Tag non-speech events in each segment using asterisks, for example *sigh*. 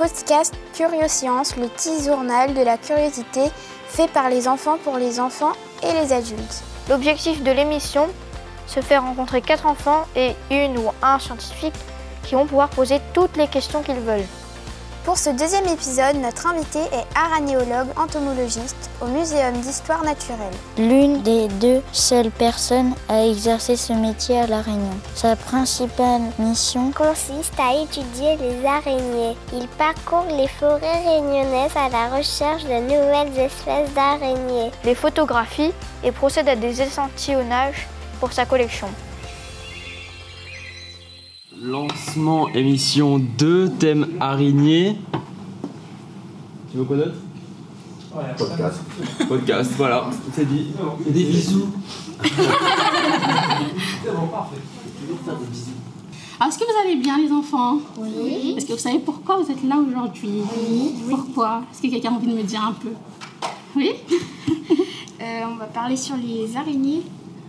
Podcast Curioscience, le petit journal de la curiosité fait par les enfants pour les enfants et les adultes. L'objectif de l'émission, se faire rencontrer quatre enfants et une ou un scientifique qui vont pouvoir poser toutes les questions qu'ils veulent. Pour ce deuxième épisode, notre invité est aranéologue entomologiste au Muséum d'histoire naturelle. L'une des deux seules personnes à exercer ce métier à La Réunion. Sa principale mission? Consiste à étudier les araignées. Il parcourt les forêts réunionnaises à la recherche de nouvelles espèces d'araignées. Les photographie et procède à des échantillonnages pour sa collection. Lancement émission 2, thème araignée. Tu veux quoi d'autre Podcast. Podcast, voilà, c'est dit. Et des bisous. Alors, est-ce que vous allez bien, les enfants Oui. Est-ce que vous savez pourquoi vous êtes là aujourd'hui Oui. Pourquoi Est-ce que quelqu'un a envie de me dire un peu Oui *laughs* Euh, on va parler sur les araignées.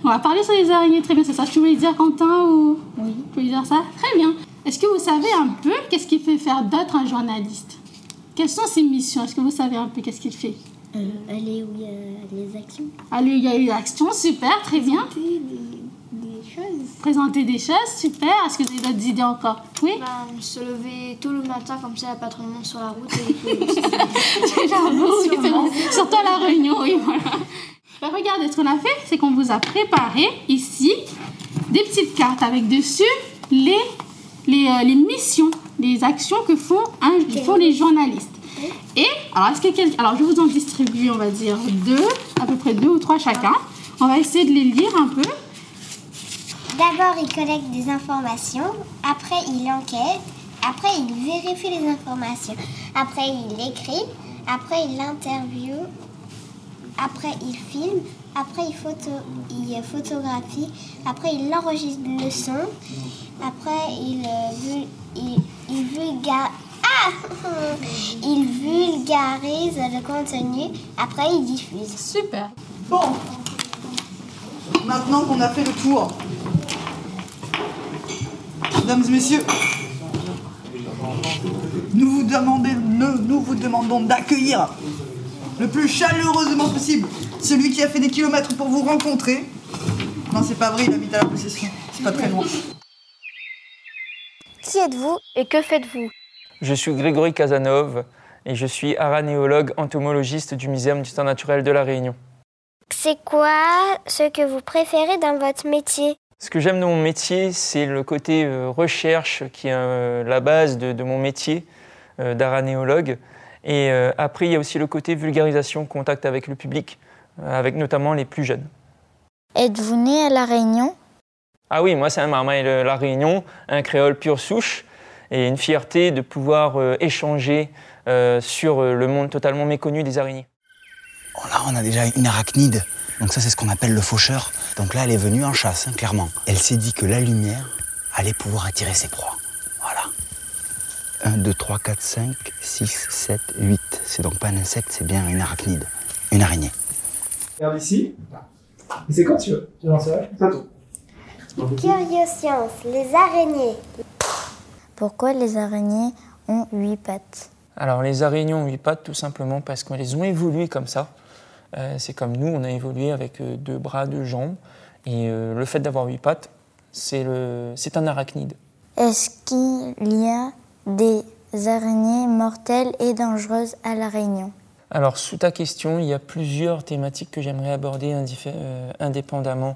On va parler sur les araignées, très bien, c'est ça. Tu voulais dire, Quentin ou... Oui. Dire ça? Très bien. Est-ce que vous savez un peu qu'est-ce qu'il fait faire d'autre un journaliste? Quelles sont ses missions? Est-ce que vous savez un peu qu'est-ce qu'il fait? Euh, aller où il y a les actions. Allez, il y a eu l'action, super, très bien. Des, des choses. Présenter des choses, super. Est-ce que vous avez d'autres idées encore? Oui? Ben, se lever tôt le matin, comme ça, il n'y a pas trop de monde sur la route. Et *laughs* *laughs* J'avoue, oui, c'est bon. Surtout à la réunion, oui, voilà. Ben, regardez, ce qu'on a fait, c'est qu'on vous a préparé ici des petites cartes avec dessus les, euh, les missions, les actions que font, font les journalistes. Et, alors, est-ce que alors, je vous en distribuer, on va dire, deux, à peu près deux ou trois chacun. On va essayer de les lire un peu. D'abord, il collecte des informations, après il enquête, après il vérifie les informations, après il écrit, après il interviewe, après il filme, après il, photo, il photographie, après il enregistre le son, après il, euh, il, il vulga- ah *laughs* il vulgarise le contenu, après il diffuse. Super. Bon, maintenant qu'on a fait le tour, mesdames et messieurs, nous vous, demandez- nous, nous vous demandons d'accueillir le plus chaleureusement possible celui qui a fait des kilomètres pour vous rencontrer. Non, c'est pas vrai, il habite à la possession, c'est pas très loin. Qui êtes-vous Et que faites-vous Je suis Grégory Casanov et je suis aranéologue entomologiste du Muséum d'histoire naturelle de La Réunion. C'est quoi ce que vous préférez dans votre métier Ce que j'aime dans mon métier, c'est le côté euh, recherche qui est euh, la base de, de mon métier euh, d'aranéologue. Et après, il y a aussi le côté vulgarisation, contact avec le public, avec notamment les plus jeunes. Êtes-vous né à La Réunion Ah oui, moi c'est un marmaille de La Réunion, un créole pure souche, et une fierté de pouvoir euh, échanger euh, sur euh, le monde totalement méconnu des araignées. Oh là, on a déjà une arachnide. Donc ça, c'est ce qu'on appelle le faucheur. Donc là, elle est venue en chasse, hein, clairement. Elle s'est dit que la lumière allait pouvoir attirer ses proies. Voilà. 1, 2, 3, 4, 5, 6, 7, 8. C'est donc pas un insecte, c'est bien une arachnide. Une araignée. Regarde ici. C'est quand tu veux? Tu lances ça C'est à toi. Curioscience, les araignées. Pourquoi les araignées ont huit pattes Alors les araignées ont huit pattes tout simplement parce qu'elles ont évolué comme ça. Euh, c'est comme nous, on a évolué avec euh, deux bras, deux jambes. Et euh, le fait d'avoir huit pattes, c'est le- c'est un arachnide. Est-ce qu'il y a des araignées mortelles et dangereuses à La Réunion? Alors sous ta question, il y a plusieurs thématiques que j'aimerais aborder euh, indépendamment.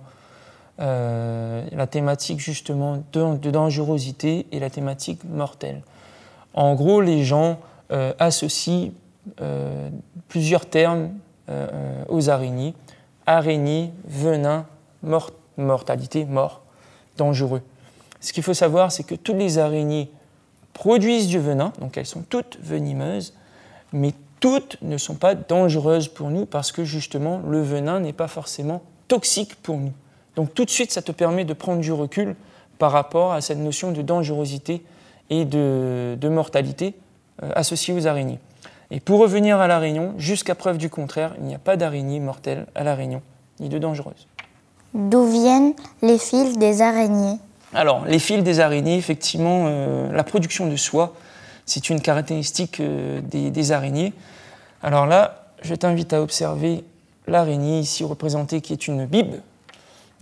Euh, la thématique justement de, dangerosité et la thématique mortelle. En gros, les gens euh, associent euh, plusieurs termes aux araignées. Araignée, venin, mort- mortalité, mort, dangereux. Ce qu'il faut savoir, c'est que toutes les araignées produisent du venin, donc elles sont toutes venimeuses, mais toutes ne sont pas dangereuses pour nous parce que justement le venin n'est pas forcément toxique pour nous. Donc tout de suite, ça te permet de prendre du recul par rapport à cette notion de dangerosité et de, de mortalité euh, associée aux araignées. Et pour revenir à la Réunion, jusqu'à preuve du contraire, il n'y a pas d'araignée mortelle à la Réunion, ni de dangereuse. D'où viennent les fils des araignées? Alors, les fils des araignées, effectivement, euh, la production de soie, C'est une caractéristique euh, des, des araignées. Alors là, je t'invite à observer l'araignée ici représentée qui est une bibe,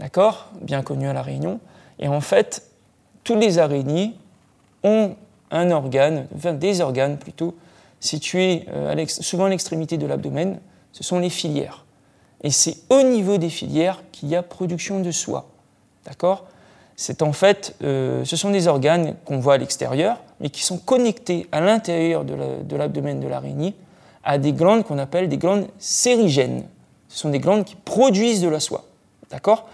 d'accord, bien connue à La Réunion. Et en fait, tous les araignées ont un organe, des organes plutôt, situés euh, à souvent à l'extrémité de l'abdomen, ce sont les filières. Et c'est au niveau des filières qu'il y a production de soie. D'accord? C'est en fait, euh, ce sont des organes qu'on voit à l'extérieur, mais qui sont connectés à l'intérieur de l'abdomen de l'araignée à des glandes qu'on appelle des glandes sérigènes. Ce sont des glandes qui produisent de la soie. D'accord?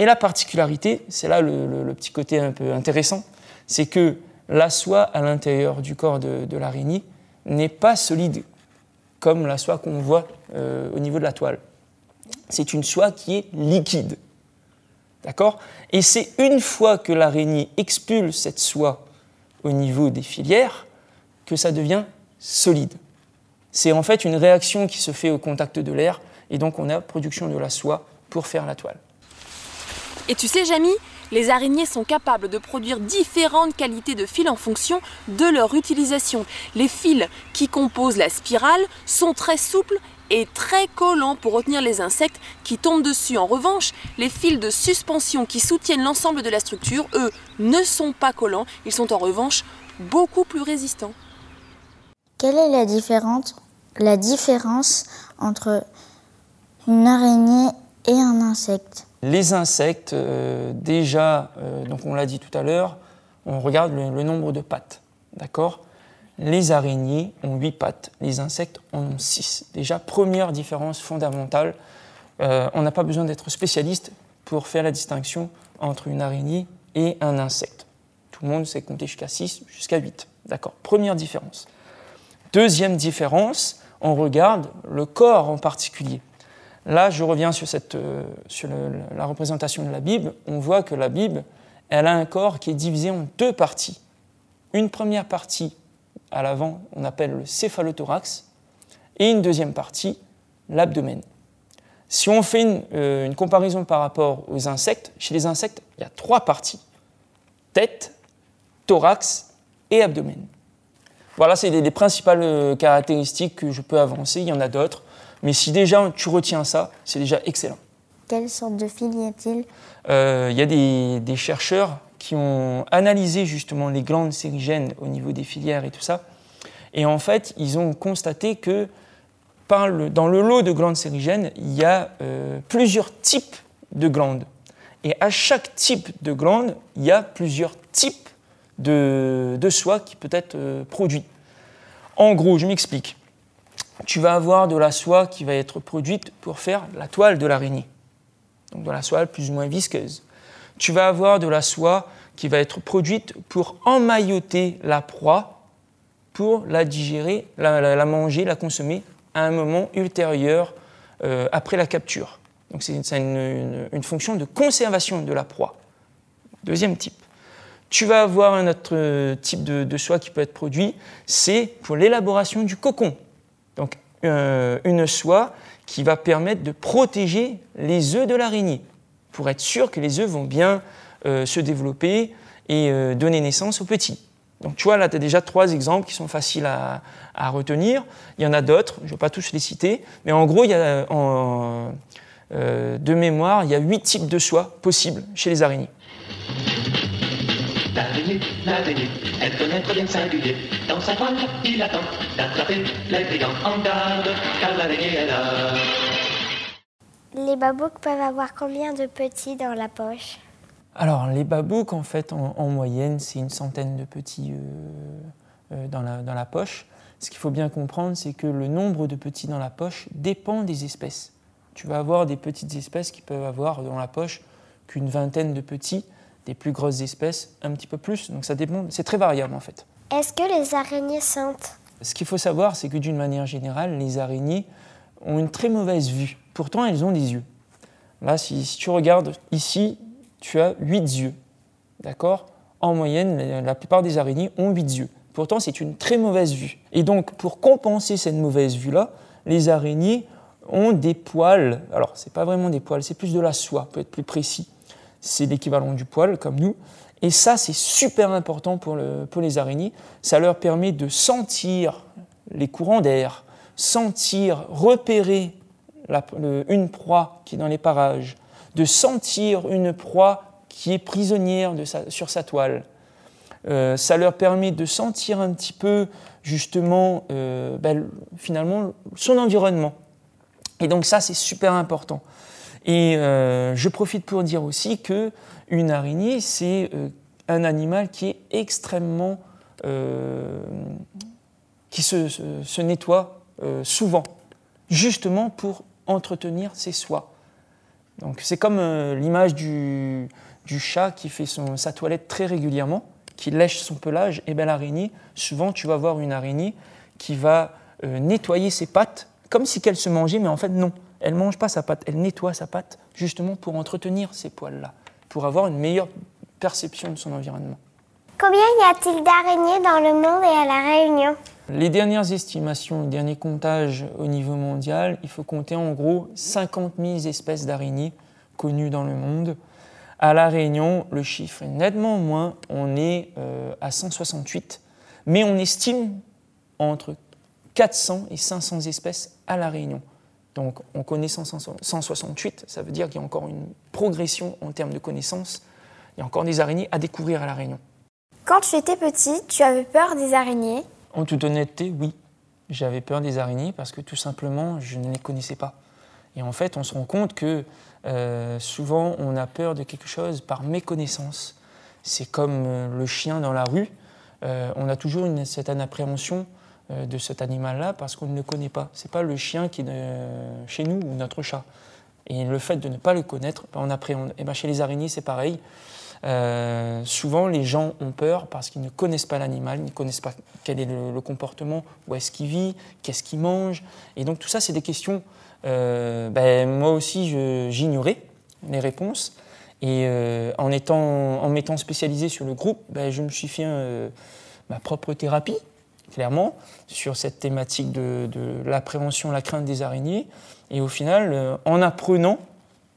Et la particularité, c'est là le, petit côté un peu intéressant, c'est que la soie à l'intérieur du corps de, de l'araignée n'est pas solide comme la soie qu'on voit euh, au niveau de la toile. C'est une soie qui est liquide. D'accord? Et c'est une fois que l'araignée expulse cette soie au niveau des filières que ça devient solide. C'est en fait une réaction qui se fait au contact de l'air et donc on a production de la soie pour faire la toile. Et tu sais, Jamy, les araignées sont capables de produire différentes qualités de fils en fonction de leur utilisation. Les fils qui composent la spirale sont très souples et très collants pour retenir les insectes qui tombent dessus. En revanche, les fils de suspension qui soutiennent l'ensemble de la structure, eux, ne sont pas collants. Ils sont en revanche beaucoup plus résistants. Quelle est la différence, la différence entre une araignée et un insecte? Les insectes, euh, déjà, euh, donc on l'a dit tout à l'heure, on regarde le, nombre de pattes. D'accord? Les araignées ont 8 pattes, les insectes en ont 6. Déjà, première différence fondamentale, euh, on n'a pas besoin d'être spécialiste pour faire la distinction entre une araignée et un insecte. Tout le monde sait compter jusqu'à 6, jusqu'à 8. D'accord? Première différence. Deuxième différence, on regarde le corps en particulier. Là, je reviens sur, euh, la représentation de la Bible. On voit que la Bible, elle a un corps qui est divisé en deux parties. Une première partie à l'avant, on appelle le céphalothorax, et une deuxième partie, l'abdomen. Si on fait une, euh, comparaison par rapport aux insectes, chez les insectes, il y a trois parties tête, thorax et abdomen. Voilà, c'est les, les principales euh, caractéristiques que je peux avancer. Il y en a d'autres. Mais si déjà tu retiens ça, c'est déjà excellent. Quelle sorte de fil y a-t-il? Euh, Il y a des, des chercheurs qui ont analysé justement les glandes sérigènes au niveau des filières et tout ça. Et en fait, ils ont constaté que par le- dans le lot de glandes sérigènes, il y a euh, plusieurs types de glandes. Et à chaque type de glande, il y a plusieurs types de, de soie qui peut être euh, produit. En gros, je m'explique. Tu vas avoir de la soie qui va être produite pour faire la toile de l'araignée. Donc de la soie plus ou moins visqueuse. Tu vas avoir de la soie qui va être produite pour emmailloter la proie, pour la digérer, la, manger, la consommer à un moment ultérieur euh, après la capture. Donc c'est une, fonction de conservation de la proie. Deuxième type. Tu vas avoir un autre type de, de soie qui peut être produit, c'est pour l'élaboration du cocon. Donc euh, une soie qui va permettre de protéger les œufs de l'araignée, pour être sûr que les œufs vont bien euh, se développer et euh, donner naissance aux petits. Donc tu vois, là, tu as déjà trois exemples qui sont faciles à, retenir. Il y en a d'autres, je ne vais pas tous les citer, mais en gros, de mémoire, il y a huit types de soie possibles chez les araignées. L'araignée, l'araignée, elle connaît un bien singulier. Dans sa toile, il attend d'attraper les brillants en garde, car l'araignée est là. Les babouks peuvent avoir combien de petits dans la poche? Alors, les babouks, en fait, en, en moyenne, c'est une centaine de petits euh, euh, dans, la, dans la poche. Ce qu'il faut bien comprendre, c'est que le nombre de petits dans la poche dépend des espèces. Tu vas avoir des petites espèces qui peuvent avoir dans la poche qu'une vingtaine de petits, des plus grosses espèces un petit peu plus. Donc ça dépend, c'est très variable en fait. Est-ce que les araignées sentent? Ce qu'il faut savoir, c'est que d'une manière générale, les araignées ont une très mauvaise vue. Pourtant, elles ont des yeux. Là, si, si tu regardes ici, tu as 8 yeux. D'accord? En moyenne, la, plupart des araignées ont 8 yeux. Pourtant, c'est une très mauvaise vue. Et donc, pour compenser cette mauvaise vue-là, les araignées ont des poils. Alors, c'est pas vraiment des poils, c'est plus de la soie, pour être plus précis. C'est l'équivalent du poil, comme nous. Et ça, c'est super important pour, le, pour les araignées. Ça leur permet de sentir les courants d'air, sentir, repérer une proie qui est dans les parages, de sentir une proie qui est prisonnière sur sa toile. Euh, ça leur permet de sentir un petit peu justement euh, ben, finalement son environnement. Et donc ça c'est super important. Et euh, je profite pour dire aussi que une araignée c'est euh, un animal qui est extrêmement euh, qui se, se- nettoie souvent, justement pour entretenir ses soies. Donc c'est comme l'image du, chat qui fait son- sa toilette très régulièrement, qui lèche son pelage. Et bien l'araignée, souvent tu vas voir une araignée qui va nettoyer ses pattes comme si qu'elle se mangeait, mais en fait non. Elle ne mange pas sa patte, elle nettoie sa patte justement pour entretenir ces poils-là, pour avoir une meilleure perception de son environnement. Combien y a-t-il d'araignées dans le monde et à La Réunion? Les dernières estimations, les derniers comptages au niveau mondial, il faut compter en gros 50 000 espèces d'araignées connues dans le monde. À La Réunion, le chiffre est nettement moins, on est euh, à 168, mais on estime entre 400 et 500 espèces à La Réunion. Donc on connaît 100 168, ça veut dire qu'il y a encore une progression en termes de connaissances. Il y a encore des araignées à découvrir à La Réunion. Quand tu étais petit, tu avais peur des araignées? En toute honnêteté, oui. J'avais peur des araignées parce que tout simplement, je ne les connaissais pas. Et en fait, on se rend compte que euh, souvent, on a peur de quelque chose par méconnaissance. C'est comme euh, le chien dans la rue. Euh, on a toujours une certaine appréhension de cet animal-là parce qu'on ne le connaît pas. C'est pas le chien qui est de- chez nous ou notre chat. Et le fait de ne pas le connaître, ben, on appréhende. Et ben, chez les araignées, c'est pareil. Euh, souvent, les gens ont peur parce qu'ils ne connaissent pas l'animal, ils ne connaissent pas quel est le, comportement, où est-ce qu'il vit, qu'est-ce qu'il mange. Et donc, tout ça, c'est des questions. euh, ben, moi aussi, j'ignorais les réponses. Et euh, en, étant, en m'étant spécialisé sur le groupe, ben, je me suis fait euh, ma propre thérapie, clairement, sur cette thématique de, de l'appréhension, la crainte des araignées. Et au final, euh, en apprenant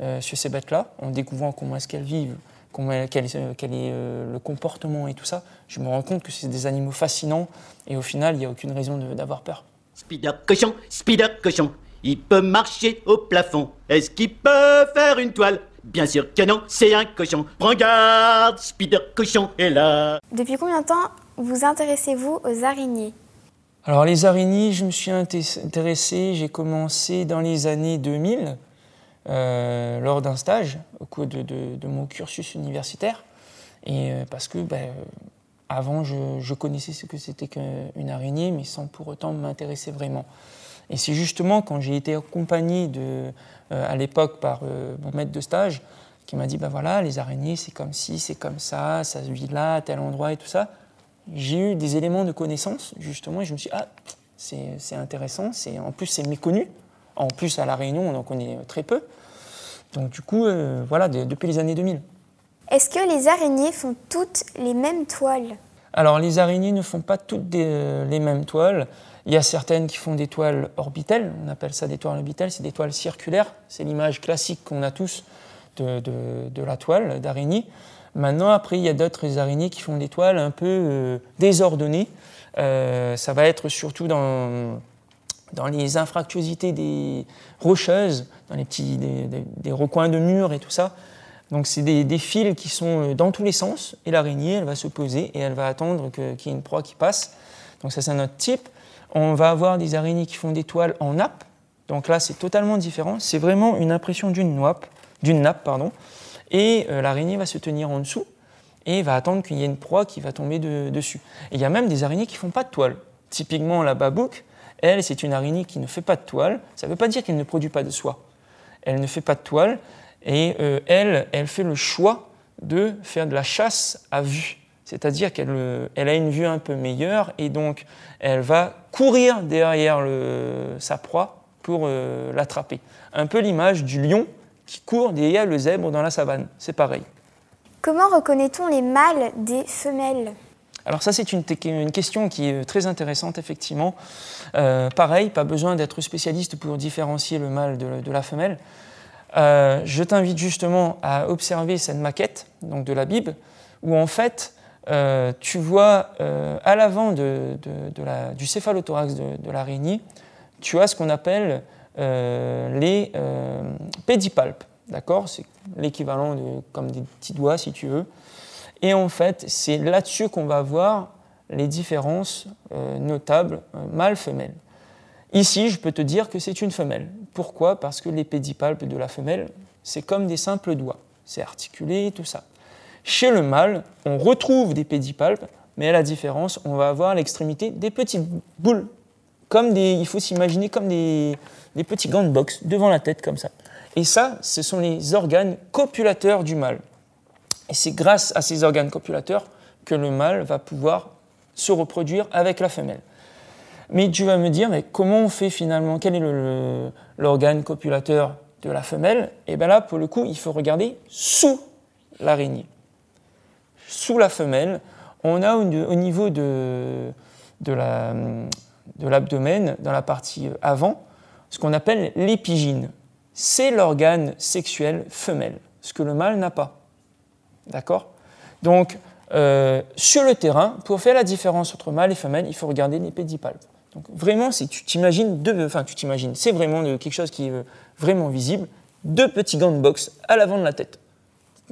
euh, sur ces bêtes-là, en découvrant comment est-ce qu'elles vivent, comment, quel, est- quel est euh, le comportement et tout ça, je me rends compte que c'est des animaux fascinants et au final, il n'y a aucune raison de- d'avoir peur. Spider cochon, Spider cochon, il peut marcher au plafond. Est-ce qu'il peut faire une toile? Bien sûr que non, c'est un cochon. Prends garde, Spider cochon est là. Depuis combien de temps vous intéressez-vous aux araignées? Alors les araignées, je me suis inté- intéressé, j'ai commencé dans les années 2000, euh, lors d'un stage, au cours de, mon cursus universitaire. Et euh, parce que ben, avant, je, connaissais ce que c'était qu'une araignée, mais sans pour autant m'intéresser vraiment. Et c'est justement quand j'ai été accompagné euh, à l'époque par mon maître de stage, qui m'a dit, ben voilà, les araignées, c'est comme ci, c'est comme ça, ça vit là, tel endroit et tout ça. J'ai eu des éléments de connaissance, justement, et je me suis dit, ah, c'est c'est intéressant, c'est- en plus c'est méconnu. En plus, à La Réunion, on en connaît très peu. Donc du coup, euh, voilà, de- depuis les années 2000. Est-ce que les araignées font toutes les mêmes toiles? Alors, les araignées ne font pas toutes des- euh, les mêmes toiles. Il y a certaines qui font des toiles orbitales, on appelle ça des toiles orbitales, c'est des toiles circulaires. C'est l'image classique qu'on a tous de, de- de la toile d'araignée. Maintenant, après, il y a d'autres araignées qui font des toiles un peu euh, désordonnées. Euh, ça va être surtout dans, dans les infractuosités des rocheuses, dans les petits des, recoins de murs et tout ça. Donc c'est des, fils qui sont euh, dans tous les sens et l'araignée elle va se poser et elle va attendre qu'il y ait une proie qui passe. Donc ça c'est un autre type. On va avoir des araignées qui font des toiles en nappe. Donc là c'est totalement différent. C'est vraiment une impression d'une nappe, d'une nappe pardon. Et euh, l'araignée va se tenir en dessous et va attendre qu'il y ait une proie qui va tomber de- dessus. Et il y a même des araignées qui font pas de toile. Typiquement la babouque, elle c'est une araignée qui ne fait pas de toile. Ça ne veut pas dire qu'elle ne produit pas de soie. Elle ne fait pas de toile et euh, elle, elle fait le choix de faire de la chasse à vue. C'est-à-dire qu'elle euh, elle a une vue un peu meilleure et donc elle va courir derrière sa proie pour l'attraper. Un peu l'image du lion qui court derrière le zèbre dans la savane. C'est pareil. Comment reconnaît-on les mâles des femelles? Alors ça, c'est une, question qui est très intéressante, effectivement. Euh, pareil, pas besoin d'être spécialiste pour différencier le mâle de, de la femelle. Euh, je t'invite justement à observer cette maquette donc de la Bible, où en fait, euh, tu vois à l'avant de, de- du céphalothorax de, l'araignée, tu as ce qu'on appelle les euh, pédipalpes. D'accord? C'est l'équivalent de comme des petits doigts, si tu veux. Et en fait, c'est là-dessus qu'on va voir les différences euh, notables euh, mâle-femelle. Ici, je peux te dire que c'est une femelle. Pourquoi? Parce que les pédipalpes de la femelle, c'est comme des simples doigts. C'est articulé, tout ça. Chez le mâle, on retrouve des pédipalpes, mais à la différence, on va avoir l'extrémité des petites boules. Comme des, il faut s'imaginer comme des, petits gants de boxe devant la tête, comme ça. Et ça, ce sont les organes copulateurs du mâle. Et c'est grâce à ces organes copulateurs que le mâle va pouvoir se reproduire avec la femelle. Mais tu vas me dire, mais comment on fait finalement? Quel est l'organe copulateur de la femelle? Et bien là, pour le coup, il faut regarder sous l'araignée. Sous la femelle, on a au, au niveau de la- de l'abdomen, dans la partie avant, ce qu'on appelle l'épigine. C'est l'organe sexuel femelle, ce que le mâle n'a pas. D'accord? Donc, euh, sur le terrain, pour faire la différence entre mâle et femelle, il faut regarder les pédipalpes. Donc, vraiment, si tu t'imagines, enfin, tu t'imagines, c'est vraiment de- quelque chose qui est euh, vraiment visible, deux petits gants de boxe à l'avant de la tête.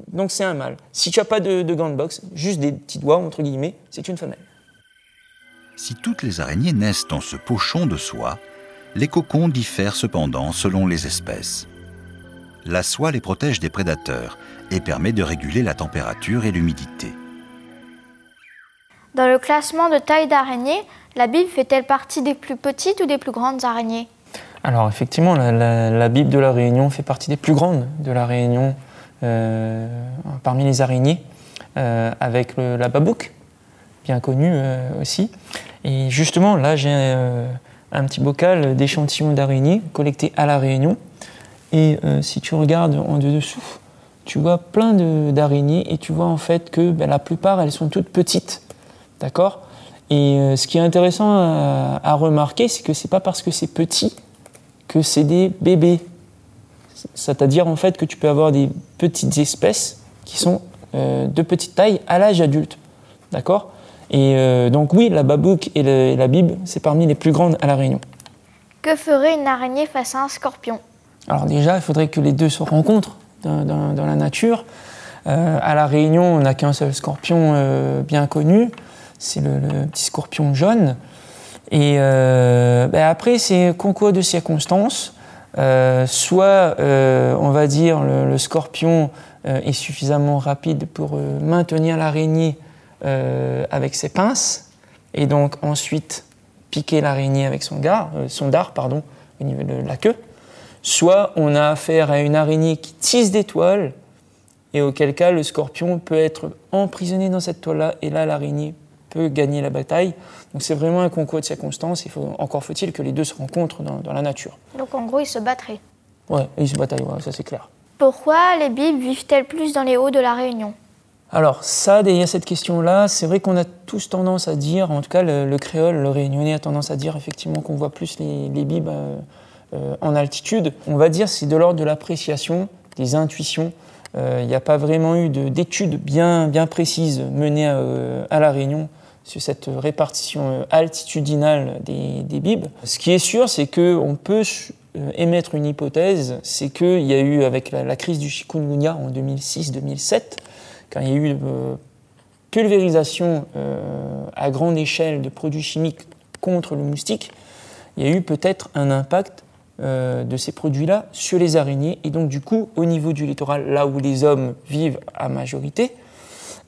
Donc, c'est un mâle. Si tu n'as pas de, de gants de boxe, juste des petits doigts, entre guillemets, c'est une femelle. Si toutes les araignées naissent dans ce pochon de soie, les cocons diffèrent cependant selon les espèces. La soie les protège des prédateurs et permet de réguler la température et l'humidité. Dans le classement de taille d'araignée, la Bible fait-elle partie des plus petites ou des plus grandes araignées? Alors effectivement, la, la- la Bible de la Réunion fait partie des plus grandes de la Réunion euh, parmi les araignées, euh, avec le- la babouque, bien connue euh, aussi. Et justement, là, j'ai euh, un petit bocal d'échantillons d'araignées collectés à la Réunion. Et euh, si tu regardes en dessous, tu vois plein d'araignées et tu vois en fait que ben, la plupart, elles sont toutes petites. D'accord? Et euh, ce qui est intéressant à, remarquer, c'est que c'est pas parce que c'est petit que c'est des bébés. C'est-à-dire en fait que tu peux avoir des petites espèces qui sont de petite taille à l'âge adulte. D'accord? Et euh, donc oui, la babouque et, le- et la bibe, c'est parmi les plus grandes à La Réunion. Que ferait une araignée face à un scorpion? Alors déjà, il faudrait que les deux se rencontrent dans, dans- dans la nature. Euh, à La Réunion, on n'a qu'un seul scorpion euh, bien connu, c'est le, le petit scorpion jaune. Et ben après, c'est concours de circonstances. Soit, on va dire, le, le scorpion est suffisamment rapide pour maintenir l'araignée avec ses pinces, et donc ensuite piquer l'araignée avec son, gar- euh, son dard pardon, au niveau de la queue. Soit on a affaire à une araignée qui tisse des toiles, et auquel cas le scorpion peut être emprisonné dans cette toile-là, et là l'araignée peut gagner la bataille. Donc c'est vraiment un concours de circonstances, il faut, encore faut-il que les deux se rencontrent dans, dans la nature. Donc en gros, ils se battraient. Ouais, ils se bataillent, ouais, ça c'est clair. Pourquoi les bibes vivent-elles plus dans les hauts de la Réunion? Alors ça, derrière cette question-là, c'est vrai qu'on a tous tendance à dire, en tout cas le, le créole, le réunionnais a tendance à dire effectivement qu'on voit plus les, les bibes euh, euh, en altitude. On va dire c'est de l'ordre de l'appréciation, des intuitions. Euh, Il n'y a pas vraiment eu de- d'études bien, bien précises menées à, La Réunion sur cette répartition altitudinale des, des bibes. Ce qui est sûr, c'est qu'on peut émettre une hypothèse, c'est qu'il y a eu, avec la, la crise du chikungunya en 2006-2007, quand il y a eu euh, pulvérisation euh, à grande échelle de produits chimiques contre le moustique, il y a eu peut-être un impact euh, de ces produits-là sur les araignées. Et donc, du coup, au niveau du littoral, là où les hommes vivent à majorité,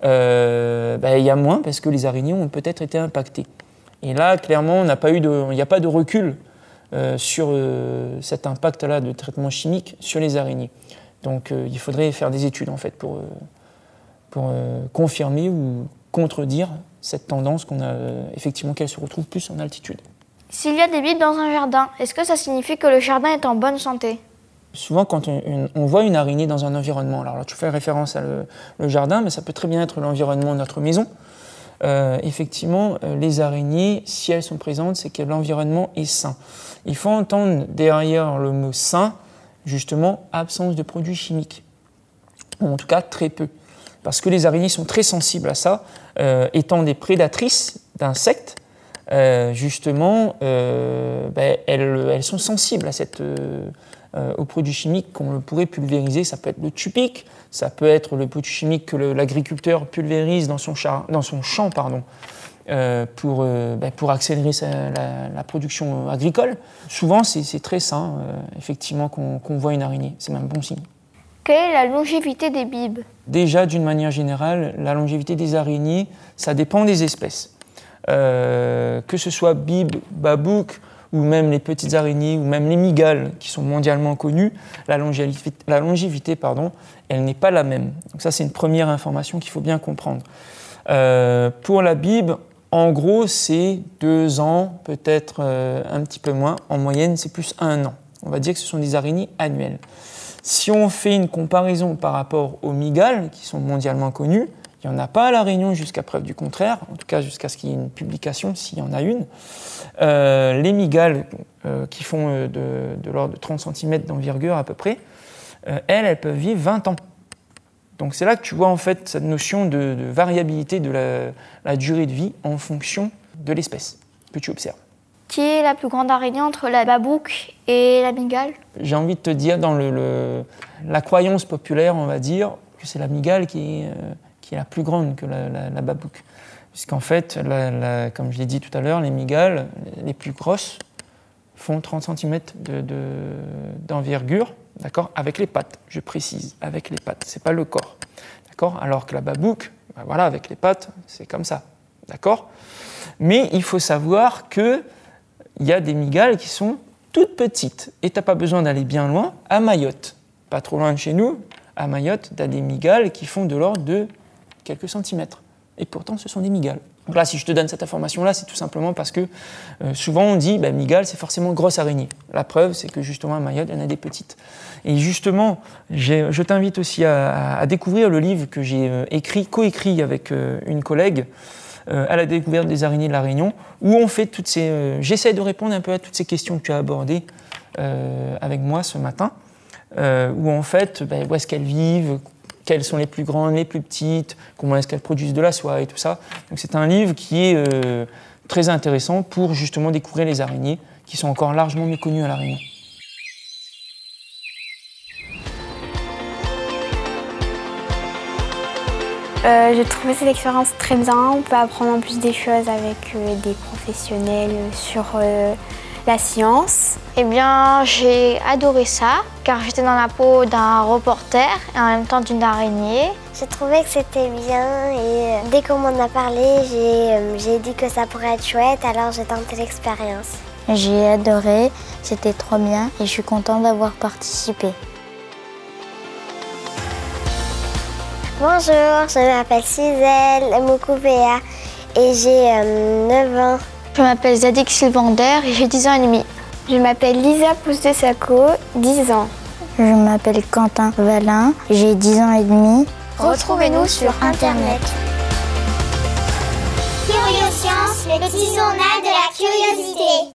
ben, il y a moins parce que les araignées ont peut-être été impactées. Et là, clairement, il n'y a pas de recul sur cet impact-là de traitement chimique sur les araignées. Donc, il faudrait faire des études, en fait, pour, pour euh, confirmer ou contredire cette tendance qu'on a, euh, effectivement, qu'elle se retrouve plus en altitude. S'il y a des bibes dans un jardin, est-ce que ça signifie que le jardin est en bonne santé? Souvent, quand on, une- on voit une araignée dans un environnement, alors là, tu fais référence à le, le jardin, mais ça peut très bien être l'environnement de notre maison. Euh, effectivement, euh, les araignées, si elles sont présentes, c'est que l'environnement est sain. Il faut entendre derrière le mot sain, justement, absence de produits chimiques. Ou en tout cas, très peu. Parce que les araignées sont très sensibles à ça, euh, étant des prédatrices d'insectes. euh, justement, euh, ben, elles, sont sensibles à cette, aux produits chimiques qu'on pourrait pulvériser. Ça peut être le tupic, ça peut être le produit chimique que l'agriculteur pulvérise dans son, champ pardon, pour, ben, pour accélérer la, production agricole. Souvent, c'est très sain, effectivement, qu'on qu'on voit une araignée. C'est même bon signe. Quelle est la longévité des bibes Déjà, d'une manière générale, la longévité des araignées, ça dépend des espèces. Euh, que ce soit bibe, babouk, ou même les petites araignées, ou même les migales, qui sont mondialement connues, la longévité, pardon, elle n'est pas la même. Donc ça, c'est une première information qu'il faut bien comprendre. Euh, pour la bibe, en gros, c'est deux ans, peut-être euh, un petit peu moins. En moyenne, c'est plus un an. On va dire que ce sont des araignées annuelles. Si on fait une comparaison par rapport aux migales, qui sont mondialement connues, il n'y en a pas à La Réunion jusqu'à preuve du contraire, en tout cas jusqu'à ce qu'il y ait une publication, s'il y en a une. Euh, les migales, euh, qui font euh, de, l'ordre de 30 cm d'envergure à peu près, elles, elles peuvent vivre 20 ans. Donc c'est là que tu vois en fait cette notion de, de variabilité de la, la durée de vie en fonction de l'espèce que tu observes. Qui est la plus grande araignée entre la babouque et la migale J'ai envie de te dire, dans le, la croyance populaire, on va dire, que c'est la migale qui est, euh, qui est la plus grande que la, la, babouque. Puisqu'en fait, comme je l'ai dit tout à l'heure, les migales, les plus grosses, font 30 cm de- de- d'envergure, d'accord, avec les pattes, je précise, avec les pattes, c'est pas le corps, d'accord Alors que la babouque, ben voilà, avec les pattes, c'est comme ça, d'accord Mais il faut savoir que il y a des migales qui sont toutes petites et tu n'as pas besoin d'aller bien loin. À Mayotte, pas trop loin de chez nous, à Mayotte, tu as des migales qui font de l'ordre de quelques centimètres. Et pourtant, ce sont des migales. Donc là, si je te donne cette information-là, c'est tout simplement parce que euh, souvent on dit, bah, migale, c'est forcément grosse araignée. La preuve, c'est que justement à Mayotte, il y en a des petites. Et justement, je t'invite aussi à, découvrir le livre que j'ai euh, écrit, coécrit avec euh, une collègue, à la découverte des araignées de la Réunion, où on fait toutes ces. euh, J'essaie de répondre un peu à toutes ces questions que tu as abordées euh, avec moi ce matin, euh, où en fait, ben, où est-ce qu'elles vivent, quelles sont les plus grandes, les plus petites, comment est-ce qu'elles produisent de la soie et tout ça. Donc c'est un livre qui est euh, très intéressant pour justement découvrir les araignées qui sont encore largement méconnues à la Réunion. Euh, J'ai trouvé cette expérience très bien. On peut apprendre en plus des choses avec euh, des professionnels sur euh, la science. Eh bien, j'ai adoré ça, car j'étais dans la peau d'un reporter et en même temps d'une araignée. J'ai trouvé que c'était bien et dès qu'on m'en a parlé, j'ai dit que ça pourrait être chouette, alors j'ai tenté l'expérience. J'ai adoré, c'était trop bien et je suis contente d'avoir participé. Bonjour, je m'appelle Ciselle Moukouvéa et j'ai euh, 9 ans. Je m'appelle Zadik Sylvander et j'ai 10 ans et demi. Je m'appelle Lisa Pousse de Sacco, 10 ans. Je m'appelle Quentin Valin, j'ai 10 ans et demi. Retrouvez-nous sur Internet. Curioscience, le petit journal de la curiosité.